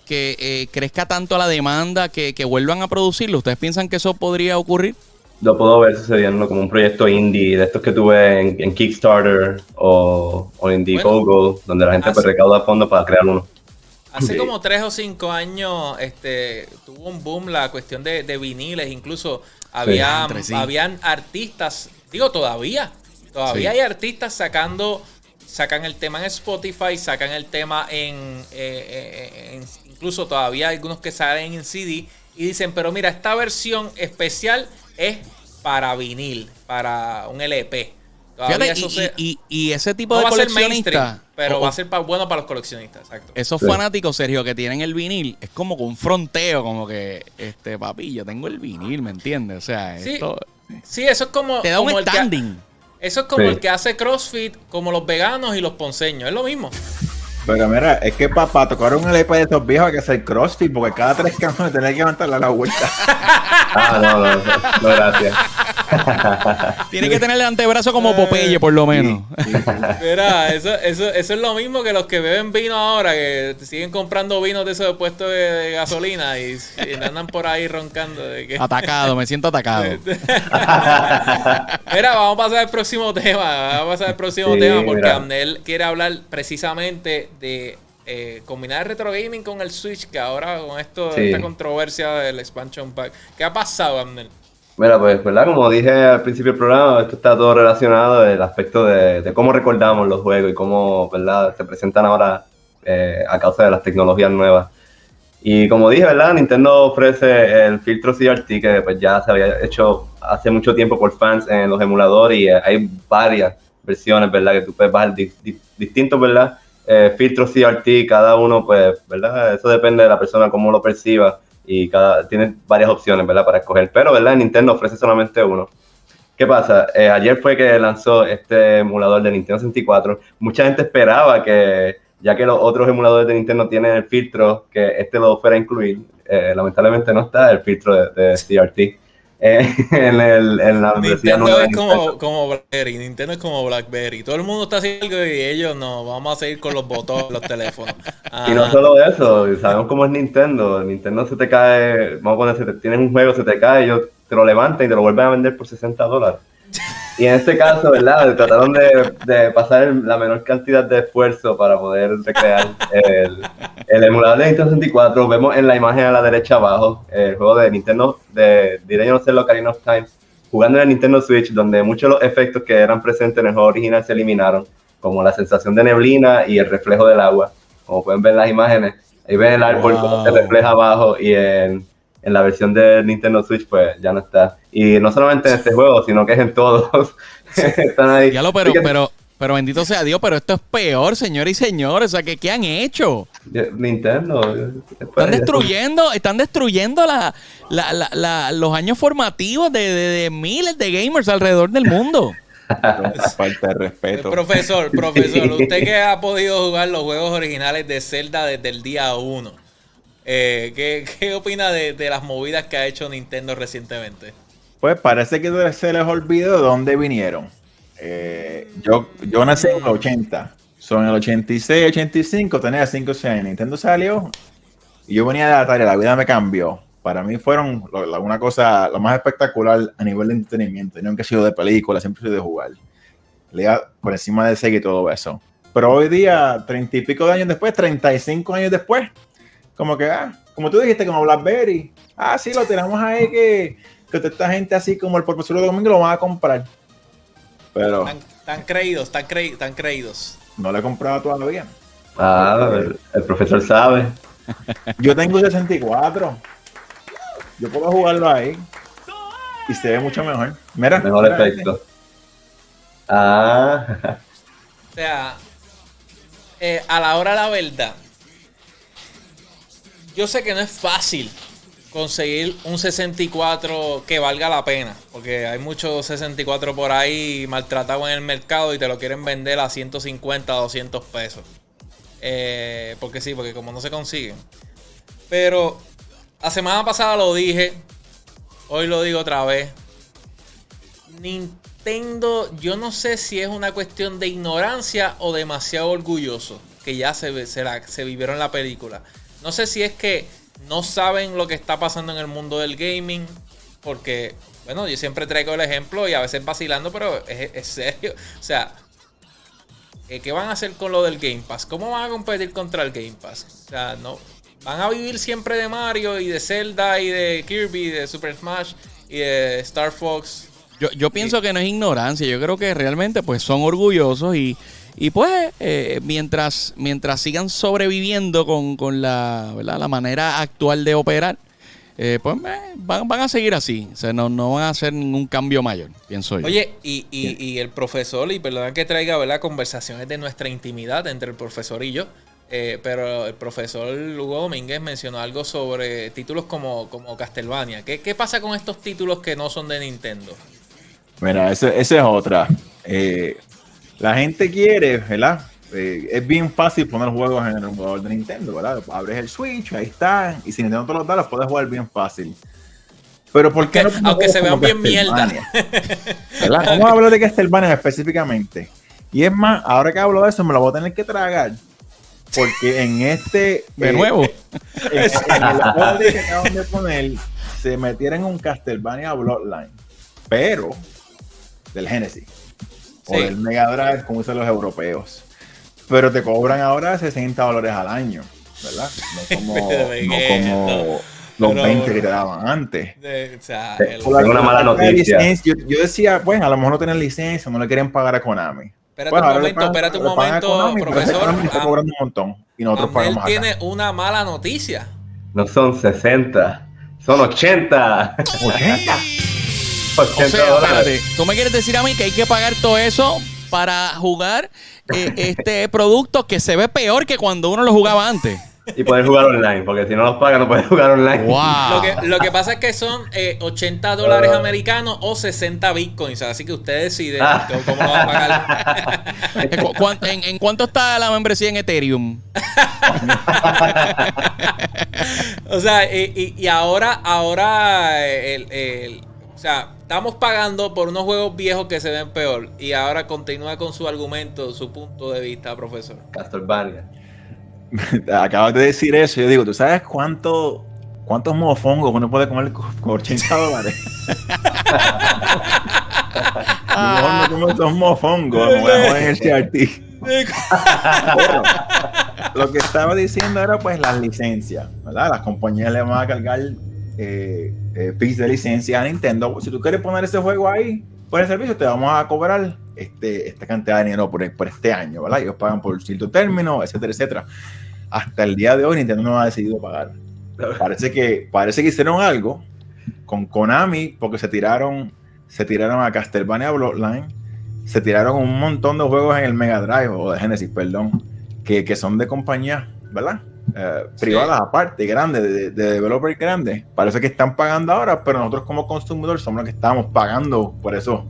que eh, crezca tanto la demanda que, que vuelvan a producirlo? ¿Ustedes piensan que eso podría ocurrir? Lo puedo ver sucediendo como un proyecto indie de estos que tuve en, en Kickstarter o, o en Indiegogo, donde la gente pues, así- recauda fondos para crear uno. Hace Sí. como tres o cinco años este, tuvo un boom la cuestión de, de viniles, incluso había, Entre sí. habían artistas, digo todavía, todavía Sí. hay artistas sacando, sacan el tema en Spotify, sacan el tema en, eh, eh, en- incluso todavía hay algunos que salen en CD y dicen, pero mira, esta versión especial es para vinil, para un LP. Todavía Fíjate, eso y, se- y- y ese tipo no de va a ser coleccionistas, mainstream, pero o- va a ser pa- bueno para los coleccionistas, exacto. esos Sí. fanáticos, Sergio, que tienen el vinil, es como con un fronteo, como que, este, papi, yo tengo el vinil, ¿me entiendes? O sea, Sí, esto Sí, eso es como. te da un que- standing. eso es como Sí. el que hace CrossFit, como los veganos y los ponceños. Es lo mismo. Pero mira, es que para tocar un LP de estos viejos hay que hacer crossfit, porque cada tres canciones tenés que levantarle a la vuelta. Ah, no, no, no, no, gracias. Tiene que tener el antebrazo como Popeye, por lo menos. Mira, eso, eso, eso es lo mismo que los que beben vino ahora, que siguen comprando vinos de esos puestos de, de gasolina y, y andan por ahí roncando. De que... Atacado, me siento atacado. Mira, vamos a pasar al próximo tema. Vamos a pasar al próximo Sí, tema porque mira. Amnel quiere hablar precisamente de eh, combinar retro gaming con el Switch, que ahora con esto, Sí. esta controversia del expansion pack. ¿Qué ha pasado, Amnel? Mira, pues, ¿verdad? Como dije al principio del programa, esto está todo relacionado del aspecto de, de cómo recordamos los juegos y cómo, ¿verdad? Se presentan ahora eh, a causa de las tecnologías nuevas. Y como dije, ¿verdad? Nintendo ofrece el filtro CRT que pues ya se había hecho hace mucho tiempo por fans en los emuladores y eh, hay varias versiones, ¿verdad? Que tú puedes bajar di- di- distintos, ¿verdad? Eh, filtros CRT, cada uno, pues, ¿verdad? Eso depende de la persona, cómo lo perciba y cada tiene varias opciones, ¿verdad? Para escoger, pero, ¿verdad? Nintendo ofrece solamente uno. ¿Qué pasa? Eh, ayer fue que lanzó este emulador de Nintendo 64. Mucha gente esperaba que, ya que los otros emuladores de Nintendo tienen el filtro, que este lo fuera a incluir. Eh, lamentablemente no está el filtro de, de CRT en, el, en la Nintendo nueva es como, como BlackBerry. Nintendo es como BlackBerry. Todo el mundo está haciendo algo y ellos no. Vamos a seguir con los botones, los teléfonos. Y no Ajá. solo eso, sabemos cómo es Nintendo. Nintendo se te cae, vamos a poner, si te- tienes un juego, se te cae, ellos te lo levantan y te lo vuelven a vender por 60 dólares. Y en este caso, ¿verdad? Trataron de, de pasar el- la menor cantidad de esfuerzo para poder recrear el, el emulador de Nintendo 64. Vemos en la imagen a la derecha abajo el juego de Nintendo, de diré yo no sé, Ocarina of Time, jugando en el Nintendo Switch, donde muchos de los efectos que eran presentes en el juego original se eliminaron, como la sensación de neblina y el reflejo del agua. Como pueden ver en las imágenes, ahí ven el árbol como se Wow. refleja abajo y en, en la versión de Nintendo Switch pues ya no está. Y no solamente en este juego, sino que es en todos. Están ahí. Ya lo, pero, pero, pero bendito sea Dios, pero esto es peor, señores y señores. O sea, ¿qué, qué han hecho? Nintendo. Están destruyendo, están destruyendo la, la- la- la- los años formativos de, de- de miles de gamers alrededor del mundo. Falta de Eh, respeto. Profesor, profesor, usted que ha podido jugar los juegos originales de Zelda desde el día 1, eh, ¿qué, qué opina de, de las movidas que ha hecho Nintendo recientemente? Pues parece que se les olvidó de dónde vinieron. Eh, yo, yo nací en el 80. Son el 86, 85, tenía 5 o 6 años. Nintendo salió y yo venía de Atari, la vida me cambió. Para mí fueron la- una cosa lo más espectacular a nivel de entretenimiento. Yo nunca he sido de película, siempre he sido de jugar. Le por encima de Sega y todo eso. Pero hoy día, treinta y pico de años después, 35 años después, como que, ah, como tú dijiste, como Blackberry. Ah, sí, lo tenemos ahí que, que toda esta gente así como el profesor de Domingo lo van a comprar. Pero tan creídos, tan, creí- tan creídos. no lo he comprado todavía. Ah, el, el profesor sabe. Yo tengo 64. Yo puedo jugarlo ahí. Y se ve mucho mejor. Mira, Mejor mira, efecto. Ah, O sea, eh, a la hora de la verdad, yo sé que no es fácil conseguir un 64 que valga la pena, porque hay muchos 64 por ahí maltratados en el mercado y te lo quieren vender a 150, 200 pesos. Eh, porque sí, porque como no se consiguen. Pero la semana pasada lo dije, hoy lo digo otra vez. Nintendo, yo no sé si es una cuestión de ignorancia o demasiado orgulloso, que ya se, se, la- se vivieron la película. No sé si es que no saben lo que está pasando en el mundo del gaming, porque, bueno, yo siempre traigo el ejemplo y a veces vacilando, pero es, es serio. O sea, eh, ¿qué van a hacer con lo del Game Pass? ¿Cómo van a competir contra el Game Pass? O sea, no. Van a vivir siempre de Mario y de Zelda y de Kirby y de Super Smash y de Star Fox. Yo, yo pienso que no es ignorancia, yo creo que realmente pues son orgullosos y, y pues eh, mientras, mientras sigan sobreviviendo con, con la, ¿verdad? la manera actual de operar, eh, pues eh, van, van a seguir así, o sea, no, no van a hacer ningún cambio mayor, pienso yo. Oye, y, y- y el profesor, y perdona que traiga ¿verdad? conversaciones de nuestra intimidad entre el profesor y yo, eh, pero el profesor Hugo Domínguez mencionó algo sobre títulos como, como Castlevania. ¿Qué, ¿Qué pasa con estos títulos que no son de Nintendo? Mira, esa esa es otra. Eh, la gente quiere, ¿verdad? Eh, es bien fácil poner juegos en el jugador de Nintendo, ¿verdad? Abres el Switch, ahí están. Y si Nintendo te los da, los puedes jugar bien fácil. Pero ¿por qué Aunque- no aunque juegos se vean bien Castlevania? ¿Verdad? Vamos a hablar de Castlevania específicamente. Y es más, ahora que hablo de eso, me lo voy a tener que tragar. Porque en este. de eh, nuevo, en, en el juego que acaban de poner, se metieron un Castlevania Bloodline, pero del Genesis o Sí. del Mega Drive, como usan los europeos. Pero te cobran ahora 60 dólares al año, ¿verdad? No como, no como los Pero- 20 que te daban antes. De- o sea, el- Tengo una mala la noticia. Yo, yo decía, bueno, a lo mejor no tienen licencia, no le quieren pagar a Konami. Espérate Bueno, un momento, pagan- espérate un momento, Konami, profesor. Konami está cobrando un montón y nosotros Amel pagamos acá. tiene una mala noticia. no son 60, son 80. 80. 80 o sea, dólares. espérate, tú me quieres decir a mí que hay que pagar todo eso para jugar eh, este producto que se ve peor que cuando uno lo jugaba antes. Y poder jugar online, porque si no los pagan no puedes jugar online. ¡Wow! Lo que, lo que pasa es que son eh, 80 dólares Ah. americanos o 60 bitcoins. Así que usted decide Ah. cómo- cómo lo va a pagar. En, en cuánto está la membresía en Ethereum? o sea, y, y- y ahora, ahora, el, sea, estamos pagando por unos juegos viejos que se ven peor. Y ahora continúa con su argumento, su punto de vista, profesor. Castlevania. Acabas de decir eso. Yo digo, ¿tú sabes cuánto, cuántos mofongos uno puede comer con con 80 dólares? Mejor no como esos mofongos, me voy a en el CRT. Bueno, lo que estaba diciendo era pues las licencias, ¿verdad? Las compañías le van a cargar eh, eh, fees de licencia a Nintendo. Si tú quieres poner ese juego ahí por el servicio, te vamos a cobrar este, esta cantidad de dinero por, por este año, ¿verdad? Ellos pagan por cierto término, etcétera, etcétera. Hasta el día de hoy Nintendo no ha decidido pagar. Parece que, parece que hicieron algo con Konami porque se tiraron, se tiraron a Castlevania Bloodline, se tiraron un montón de juegos en el Mega Drive o de Genesis, perdón, que, que son de compañías, ¿verdad? Eh, privadas aparte, grandes, de, de developers grandes. Parece que están pagando ahora, pero nosotros como consumidores somos los que estamos pagando por eso.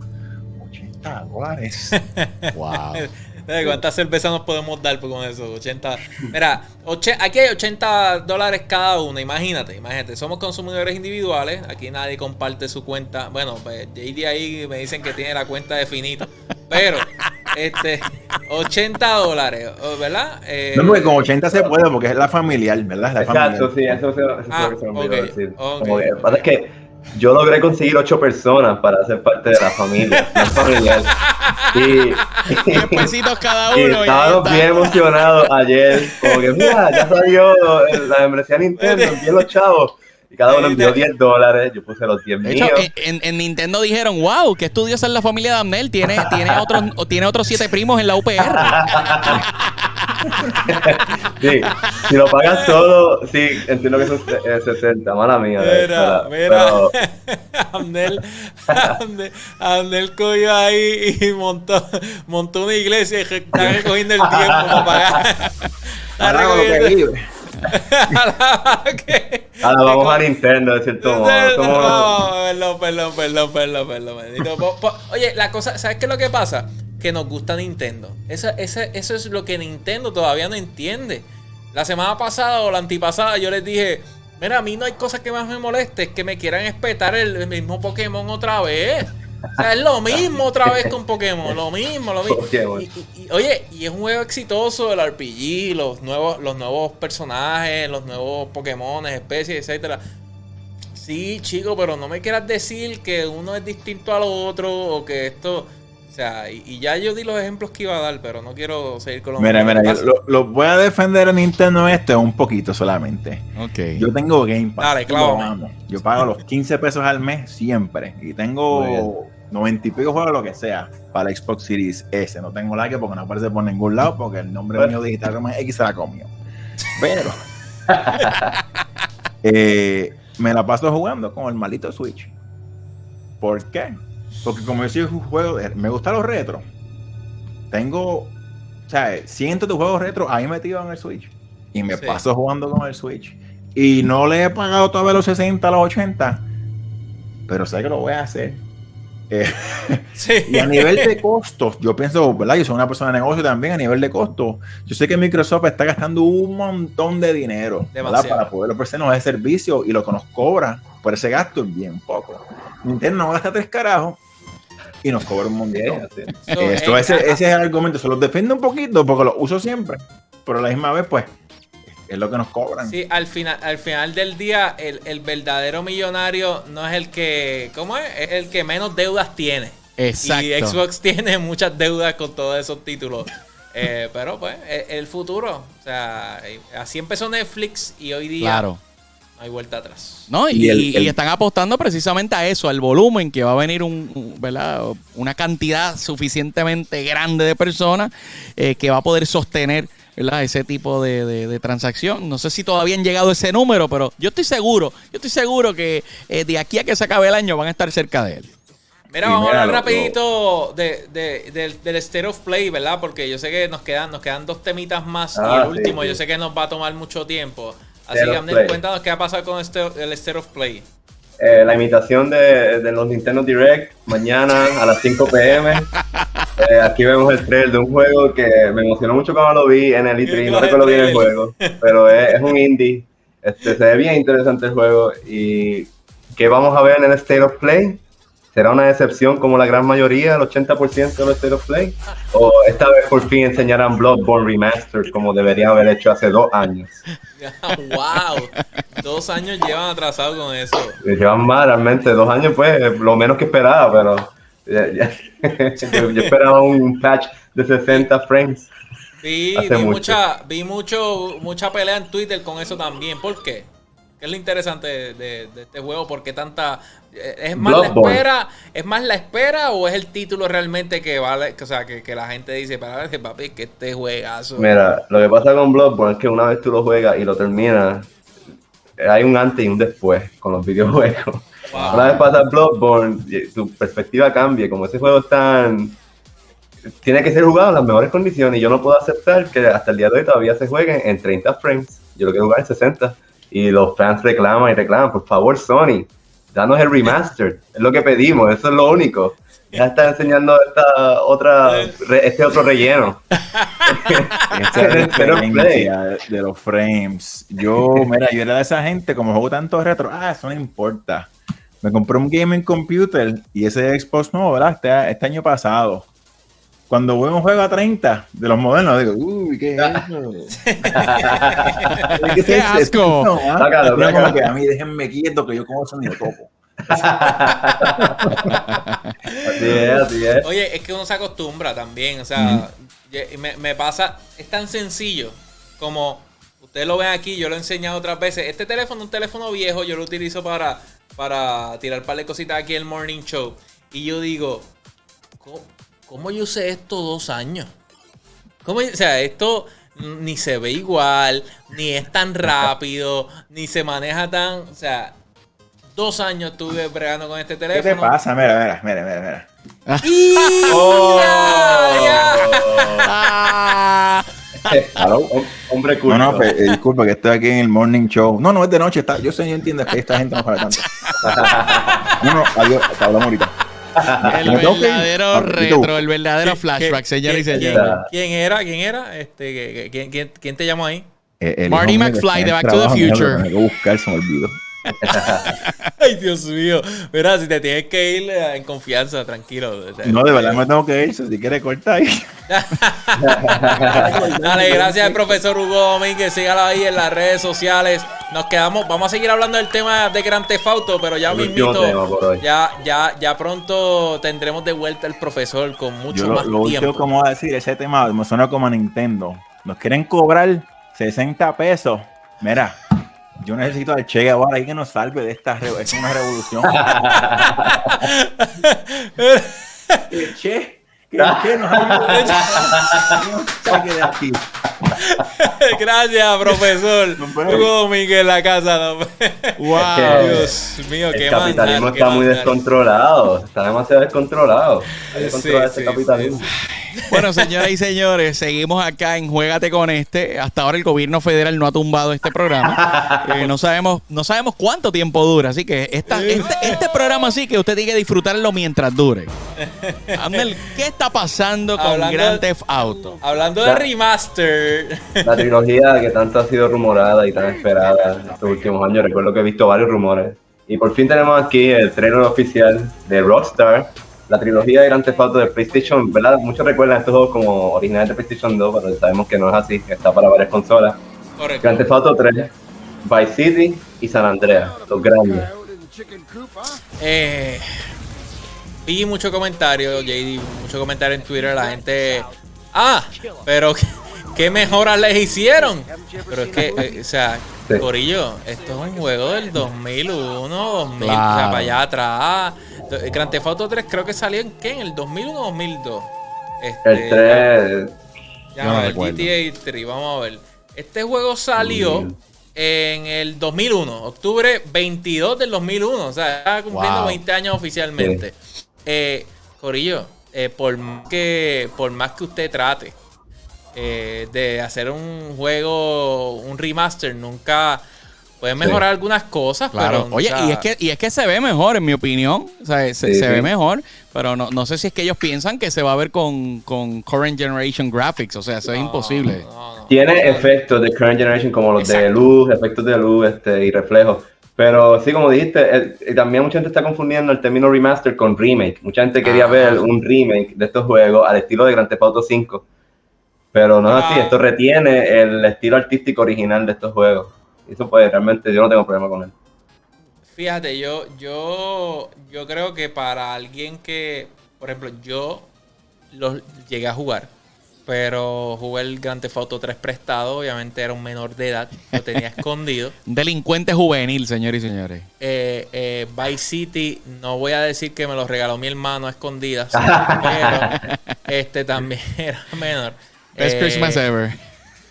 80 dólares. Wow. Eh, ¿Cuántas cervezas nos podemos dar con eso? 80. Mira, oche- aquí hay 80 dólares cada uno. Imagínate, imagínate. Somos consumidores individuales. Aquí nadie comparte su cuenta. Bueno, pues JD ahí me dicen que tiene la cuenta de finito. Pero, este, 80 dólares, ¿o- ¿verdad? Eh, No, porque con 80 se puede porque es la familiar, ¿verdad? La Exacto, familiar. sí, eso, eso, eso Ah, es lo que se me olvidó ok, decir. ok. Como que, lo que pasa es que yo logré conseguir ocho personas para ser parte de la familia. no es familiar. Y, 10 pesitos cada y uno. y estábamos está. bien emocionados ayer. Como que, mira, ya salió la membresía Nintendo, envíen los chavos. Y cada uno envió 10 dólares. Yo puse los 10 De míos. hecho, en, en- en Nintendo dijeron, wow, qué estudiosa es la familia de Amnel. Tiene, tiene, otros, tiene otros siete primos en la UPR. Sí, si lo pagas todo, sí, entiendo que son eh, 60, mala mía. Mira, pero- mira. Abnel, Abnel, Abnel cogió ahí y montó, montó una iglesia y está recogiendo el tiempo para pagar. Ahora Ahora vamos a Nintendo, de cierto modo. No, perdón, perdón, perdón, perdón, Oye, la cosa, ¿sabes qué es lo que pasa? Que nos gusta Nintendo. Esa- eso es lo que Nintendo todavía no entiende. La semana pasada o la antipasada yo les dije, mira, a mí no hay cosa que más me moleste, es que me quieran espetar el mismo Pokémon otra vez. O sea, es lo mismo otra vez con Pokémon, lo mismo, lo mismo. Y, y- y, oye, y es un juego exitoso el RPG, los nuevos, los nuevos personajes, los nuevos Pokémon, especies, etcétera. Sí, chico, pero no me quieras decir que uno es distinto al otro o que esto. O sea, y, y ya yo di los ejemplos que iba a dar, pero no quiero seguir con los Mira, mira, yo lo, lo voy a defender a Nintendo este un poquito solamente. Ok. Yo tengo Game Pass. Dale, amo. Yo pago los 15 pesos al mes siempre. Y tengo 90 y pico juegos, lo que sea, para Xbox Series S. No tengo like porque no aparece por ningún lado porque el nombre Bueno. mío digital como es X se la comió. Pero eh, me la paso jugando con el maldito Switch. ¿Por qué? Porque como yo soy un juego, de- me gustan los retros. Tengo, o sea, cientos de juegos retro ahí metidos en el Switch. Y me Sí. paso jugando con el Switch. Y no le he pagado todavía los 60, los 80. Pero sé que lo voy a hacer. Eh, Sí. y a nivel de costos, yo pienso, ¿verdad? Yo soy una persona de negocio también, a nivel de costos. Yo sé que Microsoft está gastando un montón de dinero para poder ofrecernos ese servicio y lo que nos cobra por ese gasto es bien poco. Nintendo no gasta tres carajos y nos cobra un montón. Así. So, Esto, ese, ese es el argumento, se los defiendo un poquito porque lo uso siempre, pero a la misma vez, pues, es lo que nos cobran. Sí, al final, al final del día, el, el verdadero millonario no es el que. ¿Cómo es? Es el que menos deudas tiene. Exacto. Y Xbox tiene muchas deudas con todos esos títulos. Eh, pero pues, es el futuro. O sea, eh, así empezó Netflix y hoy día Claro. no hay vuelta atrás. ¿No? Y, Y el- y el- están apostando precisamente a eso, al volumen, que va a venir un, un- ¿verdad? una cantidad suficientemente grande de personas eh, que va a poder sostener ¿verdad? ese tipo de, de- de transacción. No sé si todavía han llegado a ese número, pero yo estoy seguro, yo estoy seguro que eh, de aquí a que se acabe el año van a estar cerca de él. Mira, vamos a hablar rapidito de, de- del, del State of Play, ¿verdad? Porque yo sé que nos quedan, nos quedan dos temitas más y Ah, el sí, último sí. yo sé que nos va a tomar mucho tiempo. Así State que, Play. cuéntanos qué ha pasado con este, el State of Play. Eh, la imitación de, de los Nintendo Direct mañana a las 5 pm. Eh, aquí vemos el trailer de un juego que me emocionó mucho cuando lo vi en el E3. No recuerdo bien el juego, pero es, es un indie. Este, se ve bien interesante el juego. ¿Y qué vamos a ver en el State of Play? ¿Será una decepción como la gran mayoría, el 80% de los State of Play? ¿O esta vez por fin enseñarán Bloodborne Remastered como deberían haber hecho hace dos años? ¡Wow! Dos años llevan atrasados con eso. Llevan más, realmente, dos años, pues, lo menos que esperaba, pero ya- ya- yo, yo esperaba un patch de 60 frames. Hace vi mucho. mucha, vi mucho, mucha pelea en Twitter con eso también. ¿Por qué? ¿Qué es lo interesante de, de- de este juego? ¿Por qué tanta... eh, ¿Es más la espera? ¿Es más la espera o es el título realmente que vale? que, O sea, que, que la gente dice, para ver, papi, que este juegazo... Mira, lo que pasa con Bloodborne es que una vez tú lo juegas y lo terminas, hay un antes y un después con los videojuegos. Wow. Una vez pasas Bloodborne, tu perspectiva cambia. Como ese juego es tan. Tiene que ser jugado en las mejores condiciones. Y yo no puedo aceptar que hasta el día de hoy todavía se juegue en 30 frames. Yo lo quiero jugar en 60. Y los fans reclaman y reclaman. Por favor, Sony, danos el remastered. Es lo que pedimos, eso es lo único. Ya está enseñando esta otra, re- este otro relleno. Pero referencia de los frames. Yo, mira, yo era de esa gente, como juego tanto retro, ah, eso no importa. Me compré un gaming computer y ese Xbox nuevo, ¿verdad? Este, este año pasado. Cuando voy a un juego a 30 de los modernos, digo, uy, ¿qué es eso? ¡Qué asco! No, ah, Sácalo, pero como sácalo. que a mí déjenme quieto que yo como eso ni lo toco. Así es, así es. Oye, es que uno se acostumbra también. O sea, me, me pasa, es tan sencillo como ustedes lo ven aquí, yo lo he enseñado otras veces. Este teléfono es un teléfono viejo, yo lo utilizo para, para tirar un par de cositas aquí en el morning show. Y yo digo, ¿cómo, yo usé esto dos años? ¿Cómo, o sea, esto ni se ve igual, ni es tan rápido, ni se maneja tan. O sea, dos años estuve bregando con este ¿Qué teléfono. te pasa? Mira, mira, mira, mira, mira. Oh. Hombre culto. No, no, pues, eh, disculpa que estoy aquí en el morning show. No, no, es de noche. Está, yo sé, yo entiendo que esta gente no para tanto. No, no, adiós, te hablamos ahorita. El verdadero retro, el verdadero ¿Qué- flashback, señores y. Ya. ¿Quién era? ¿Quién era? Este, ¿qué- qué- quién, quién- quién te llamó ahí? Eh, el Marty McFly de Back to the Future. buscar, se me olvidó. Ay, Dios mío. Mira, si te tienes que ir eh, en confianza, tranquilo. No, de verdad me tengo que ir. Si quiere cortar ahí. Dale, gracias al profesor Hugo Domínguez. Sígalo ahí en las redes sociales. Nos quedamos, vamos a seguir hablando del tema de Gran Theft Auto, pero ya El mismito, ya, ya, ya pronto tendremos de vuelta al profesor con mucho Yo lo, más lo último tiempo. como voy a decir, ese tema me suena como a Nintendo. Nos quieren cobrar 60 pesos. Mira, yo necesito al Che Guevara ahí que nos salve de esta es una revolución. el Che, que el Che nos ayude. Nos saque de aquí. Gracias, profesor. Hugo Domínguez en la casa. no. Wow. Dios mío, El qué capitalismo mandar, qué está muy mandar. descontrolado. Está demasiado descontrolado. Hay que Sí, controlar este sí, capitalismo. Bueno, señoras y señores, seguimos acá en Juégate con este. Hasta ahora el gobierno federal no ha tumbado este programa. Eh, no sabemos no sabemos cuánto tiempo dura, así que esta- este, este programa sí que usted tiene que disfrutarlo mientras dure. Abner, ¿qué está pasando con Hablando- Grand Theft Auto? Hablando de remaster. La trilogía que tanto ha sido rumorada y tan esperada estos últimos años. Recuerdo que he visto varios rumores. Y por fin tenemos aquí el trailer oficial de Rockstar. La trilogía de Grand Theft Auto de PlayStation, ¿verdad? Muchos recuerdan estos juegos como originales de PlayStation 2, pero sabemos que no es así, está para varias consolas. Correcto. Grand Theft Auto 3, Vice City y San Andreas, los grandes. Eh, vi mucho comentario, JD, mucho comentario en Twitter, la gente. Ah, pero ¿qué, mejoras les hicieron? Pero es que, eh, o sea, Sí. Corillo, esto es un juego del 2001, 2000, o sea, para allá atrás. El Grand Theft Auto 3 creo que salió en qué, en el 2001 o 2002. Este, El 3, Ya, No el. GTA 3, vamos a ver. Este juego salió Mm. en el 2001, octubre 22 del 2001, o sea, está cumpliendo Wow. 20 años oficialmente. Eh, Corillo, eh, por, más que, por más que usted trate eh, de hacer un juego, un remaster, nunca puede mejorar algunas cosas, Claro. pero... Oye, o sea, y es que y es que se ve mejor, en mi opinión. O sea, se, Sí, se sí. ve mejor, pero no, no sé si es que ellos piensan que se va a ver con, con current generation graphics. O sea, eso es imposible. no, no. tiene efectos de current generation como los de luz, efectos de luz este, y reflejos. Pero sí, como dijiste, el- y también mucha gente está confundiendo el término remaster con remake. Mucha gente quería Ah. ver un remake de estos juegos al estilo de Grand Theft Auto 5. Pero no es así, Ah. esto retiene el estilo artístico original de estos juegos. Y Eso pues realmente yo no tengo problema con él. Fíjate, yo, yo, yo creo que para alguien que, por ejemplo, yo los llegué a jugar, pero jugué el Grand Theft Auto 3 prestado, obviamente era un menor de edad, lo tenía escondido. Un delincuente juvenil, señores y señores. Eh, eh, Vice City, no voy a decir que me lo regaló mi hermano a escondidas, pero este también era menor. Best Eh, Christmas ever.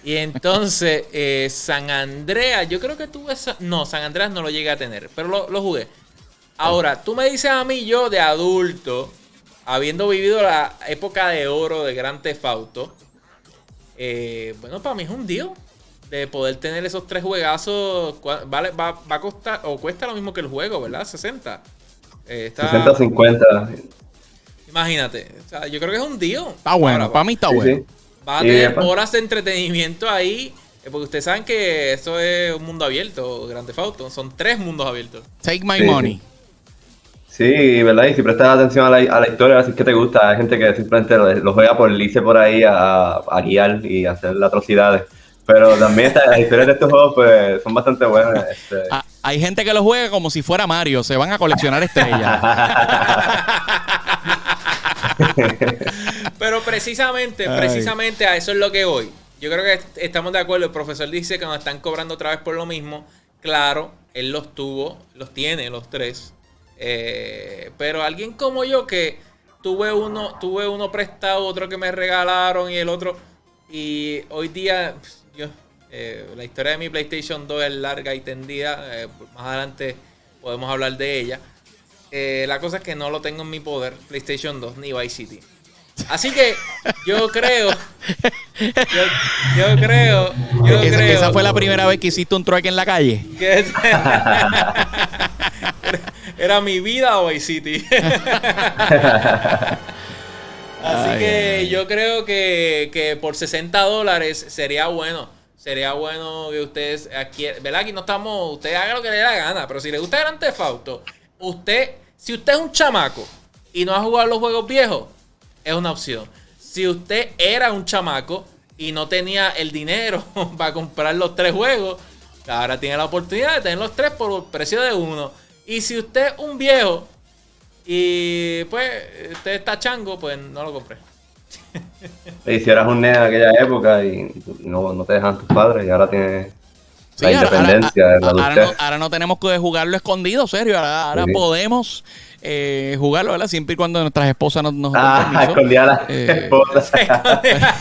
y entonces, eh, San Andreas, yo creo que tuve esa. No, San Andreas no lo llegué a tener, pero lo, lo jugué. Ahora, tú me dices a mí, yo de adulto, habiendo vivido la época de oro de Grand Theft Auto, eh, bueno, para mí es un deal de poder tener esos tres juegazos. Vale, va, va a costar, o cuesta lo mismo que el juego, ¿verdad? 60. Eh, está- 60-50. Imagínate. O sea, yo creo que es un deal. Está bueno, para mí está Sí, bueno. sí. Va a tener horas de entretenimiento ahí. eh, Porque ustedes saben que esto es un mundo abierto, Grande Fauto. Son tres mundos abiertos. Take my Sí, money. Sí, ¿verdad? Y si prestas atención a la, a la historia, así que te gusta. Hay gente que simplemente lo, lo juega por irse por ahí a, a guiar y hacer atrocidades. Pero también está- las historias de estos juegos pues, son bastante buenas. este. Ah, hay gente que lo juega como si fuera Mario. Se van a coleccionar estrellas. Pero precisamente, precisamente a eso es lo que voy. Yo creo que est- estamos de acuerdo. El profesor dice que nos están cobrando otra vez por lo mismo. Claro, él los tuvo, los tiene los tres. Eh, pero alguien como yo que tuve uno, tuve uno prestado, otro que me regalaron y el otro. Y hoy día, yo, eh, la historia de mi PlayStation 2 es larga y tendida. eh, más adelante podemos hablar de ella. Eh, la cosa es que no lo tengo en mi poder, PlayStation 2 ni Vice City. Así que yo creo, yo, yo creo, yo Esa- creo esa fue la primera vez que hiciste un trueque en la calle. era mi vida Vice City. Así Ay, que ay. yo creo que, que por 60 dólares sería bueno. Sería bueno que ustedes aquí, ¿verdad? Aquí no estamos, usted haga lo que le dé la gana, pero si le gusta Grand Theft Auto, usted, si usted es un chamaco y no ha jugado los juegos viejos, es una opción. Si usted era un chamaco y no tenía el dinero para comprar los tres juegos, ahora tiene la oportunidad de tener los tres por el precio de uno. Y si usted es un viejo y pues usted está chango, pues no lo compré. Y si eras un nene en aquella época y no, no te dejan tus padres y ahora tienes Sí, la ahora- independencia ahora, de la ahora no, ahora no tenemos que jugarlo escondido, serio. Ahora, ahora Sí. podemos eh, jugarlo, ¿verdad? Siempre y cuando nuestras esposas nos, nos Ah, escondía a la Eh, esposa.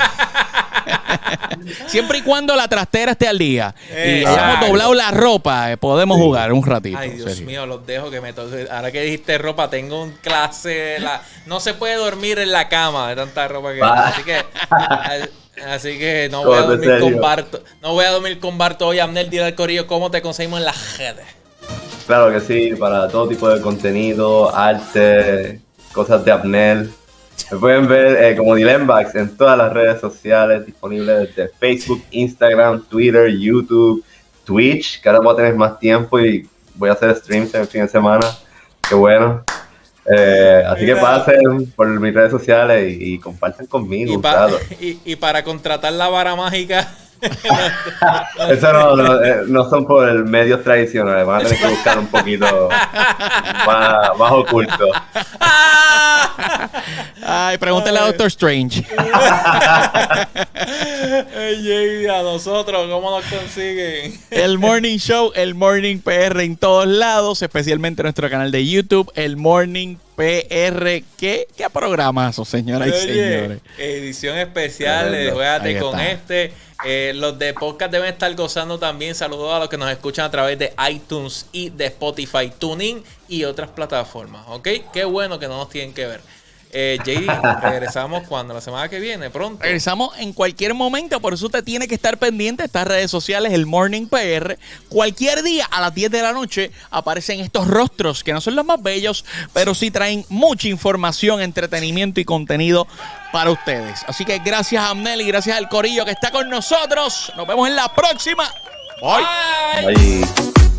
Siempre y cuando la trastera esté al día y Exacto. hayamos doblado la ropa, eh, podemos jugar un ratito. Ay, Dios serio. mío, los dejo que me toque. Ahora que dijiste ropa, tengo un clase. la- No se puede dormir en la cama de tanta ropa que Va. Así que. Así que no voy a dormir con. Barto. No voy a dormir con Barto hoy. Amnel, dile al corillo cómo te conseguimos en las redes. Claro que sí, para todo tipo de contenido, arte, cosas de Abnel. Me pueden ver eh, como Dilembax en todas las redes sociales, disponibles desde Facebook, Instagram, Twitter, YouTube, Twitch, que ahora voy a tener más tiempo y voy a hacer streams en el fin de semana. Qué bueno. Eh, así que pasen por mis redes sociales y, y compartan conmigo Y, pa- y, y para contratar la vara mágica. Eso no, no, eh, no son por el medios tradicionales, van a tener que buscar un poquito más, más oculto. Ay, pregúntale a Doctor Strange. Ey, a nosotros, ¿cómo nos consiguen? El Morning Show, el Morning PR en todos lados, especialmente en nuestro canal de YouTube, el Morning PR. ¿Qué, qué programazo, señoras y señores? edición especial de. Juegate con está. este. Eh, los de podcast deben estar gozando también. Saludos a los que nos escuchan a través de iTunes y de Spotify, TuneIn y otras plataformas. ¿Ok? Qué bueno que no nos tienen que ver. Eh, JD, regresamos cuando la semana que viene, pronto. Regresamos en cualquier momento, por eso usted tiene que estar pendiente de estas redes sociales, el Morning PR. Cualquier día a las 10 de la noche aparecen estos rostros que no son los más bellos, pero sí traen mucha información, entretenimiento y contenido para ustedes. Así que gracias a Amnel y gracias al Corillo que está con nosotros. Nos vemos en la próxima. Bye. Bye.